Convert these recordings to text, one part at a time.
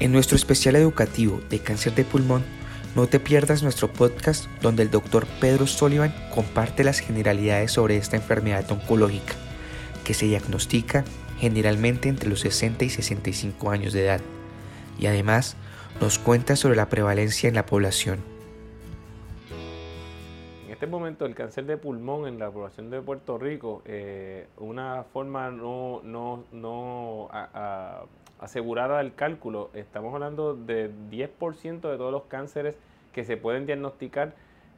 En nuestro especial educativo de cáncer de pulmón, no te pierdas nuestro podcast donde el doctor Pedro Sullivan comparte las generalidades sobre esta enfermedad oncológica, que se diagnostica generalmente entre los 60 y 65 años de edad, y además nos cuenta sobre la prevalencia en la población. Este momento el cáncer de pulmón en la población de Puerto Rico, eh, una forma no, no, no asegurada del cálculo, estamos hablando de 10% de todos los cánceres que se pueden diagnosticar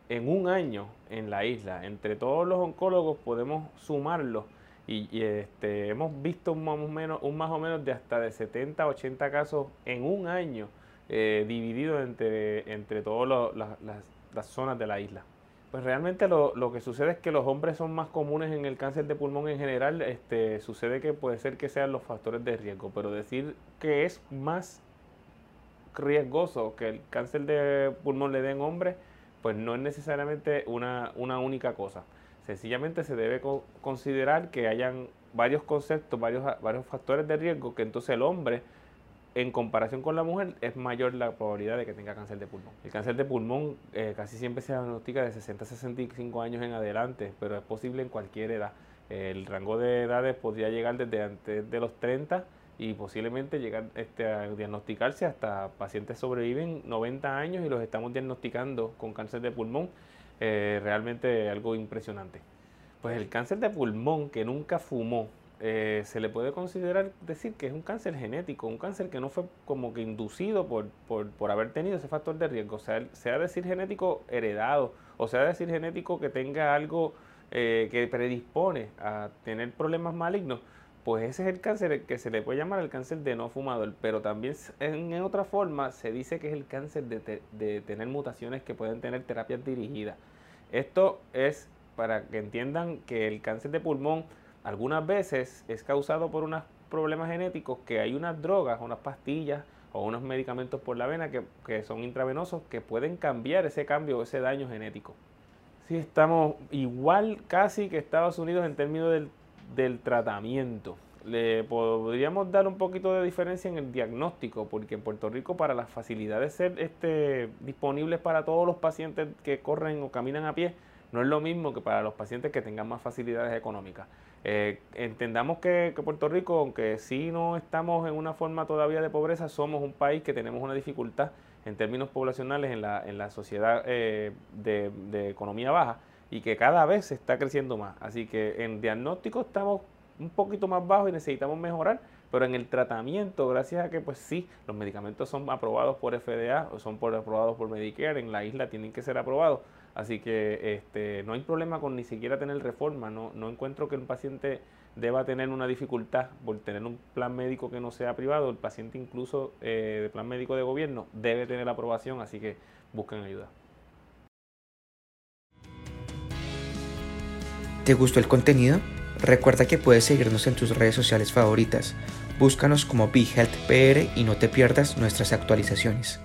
en un año en la isla. Entre todos los oncólogos podemos sumarlos y, este, hemos visto un más o menos de hasta de 70 80 casos en un año eh, dividido entre, entre todas las, zonas de la isla. Pues realmente lo, que sucede es que los hombres son más comunes en el cáncer de pulmón en general. Este, sucede que puede ser que sean los factores de riesgo, pero decir que es más riesgoso que el cáncer de pulmón le den hombres, pues no es necesariamente una, una única cosa. Sencillamente se debe considerar que hayan varios conceptos, varios, varios factores de riesgo que entonces el hombre en comparación con la mujer, es mayor la probabilidad de que tenga cáncer de pulmón. El cáncer de pulmón eh, casi siempre se diagnostica de 60 a 65 años en adelante, pero es posible en cualquier edad. El rango de edades podría llegar desde antes de los 30 y posiblemente llegar este, a diagnosticarse hasta pacientes sobreviven 90 años y los estamos diagnosticando con cáncer de pulmón. Eh, realmente algo impresionante. Pues el cáncer de pulmón que nunca fumó eh, se le puede considerar decir que es un cáncer genético, un cáncer que no fue como que inducido por, por, haber tenido ese factor de riesgo, sea, sea decir genético heredado, o sea decir genético que tenga algo eh, que predispone a tener problemas malignos, pues ese es el cáncer que se le puede llamar el cáncer de no fumador, pero también en, otra forma se dice que es el cáncer de, de tener mutaciones que pueden tener terapias dirigidas. Esto es para que entiendan que el cáncer de pulmón algunas veces es causado por unos problemas genéticos que hay unas drogas, unas pastillas o unos medicamentos por la vena que, son intravenosos que pueden cambiar ese cambio o ese daño genético. Sí, estamos igual casi que Estados Unidos en términos del, tratamiento. Le podríamos dar un poquito de diferencia en el diagnóstico, porque en Puerto Rico para las facilidades ser este, disponibles para todos los pacientes que corren o caminan a pie, no es lo mismo que para los pacientes que tengan más facilidades económicas. Eh, entendamos que, Puerto Rico, aunque sí no estamos en una forma todavía de pobreza, somos un país que tenemos una dificultad en términos poblacionales en la, en la sociedad eh, de, de, economía baja y que cada vez se está creciendo más. Así que en diagnóstico estamos un poquito más bajos y necesitamos mejorar, pero en el tratamiento, gracias a que pues sí, los medicamentos son aprobados por FDA o son por, aprobados por Medicare, en la isla tienen que ser aprobados Así que este, no hay problema con ni siquiera tener reforma. No, no encuentro que un paciente deba tener una dificultad por tener un plan médico que no sea privado. El paciente incluso eh, de plan médico de gobierno debe tener aprobación, así que busquen ayuda. ¿Te gustó el contenido? Recuerda que puedes seguirnos en tus redes sociales favoritas. Búscanos como BeHealthPR y no te pierdas nuestras actualizaciones.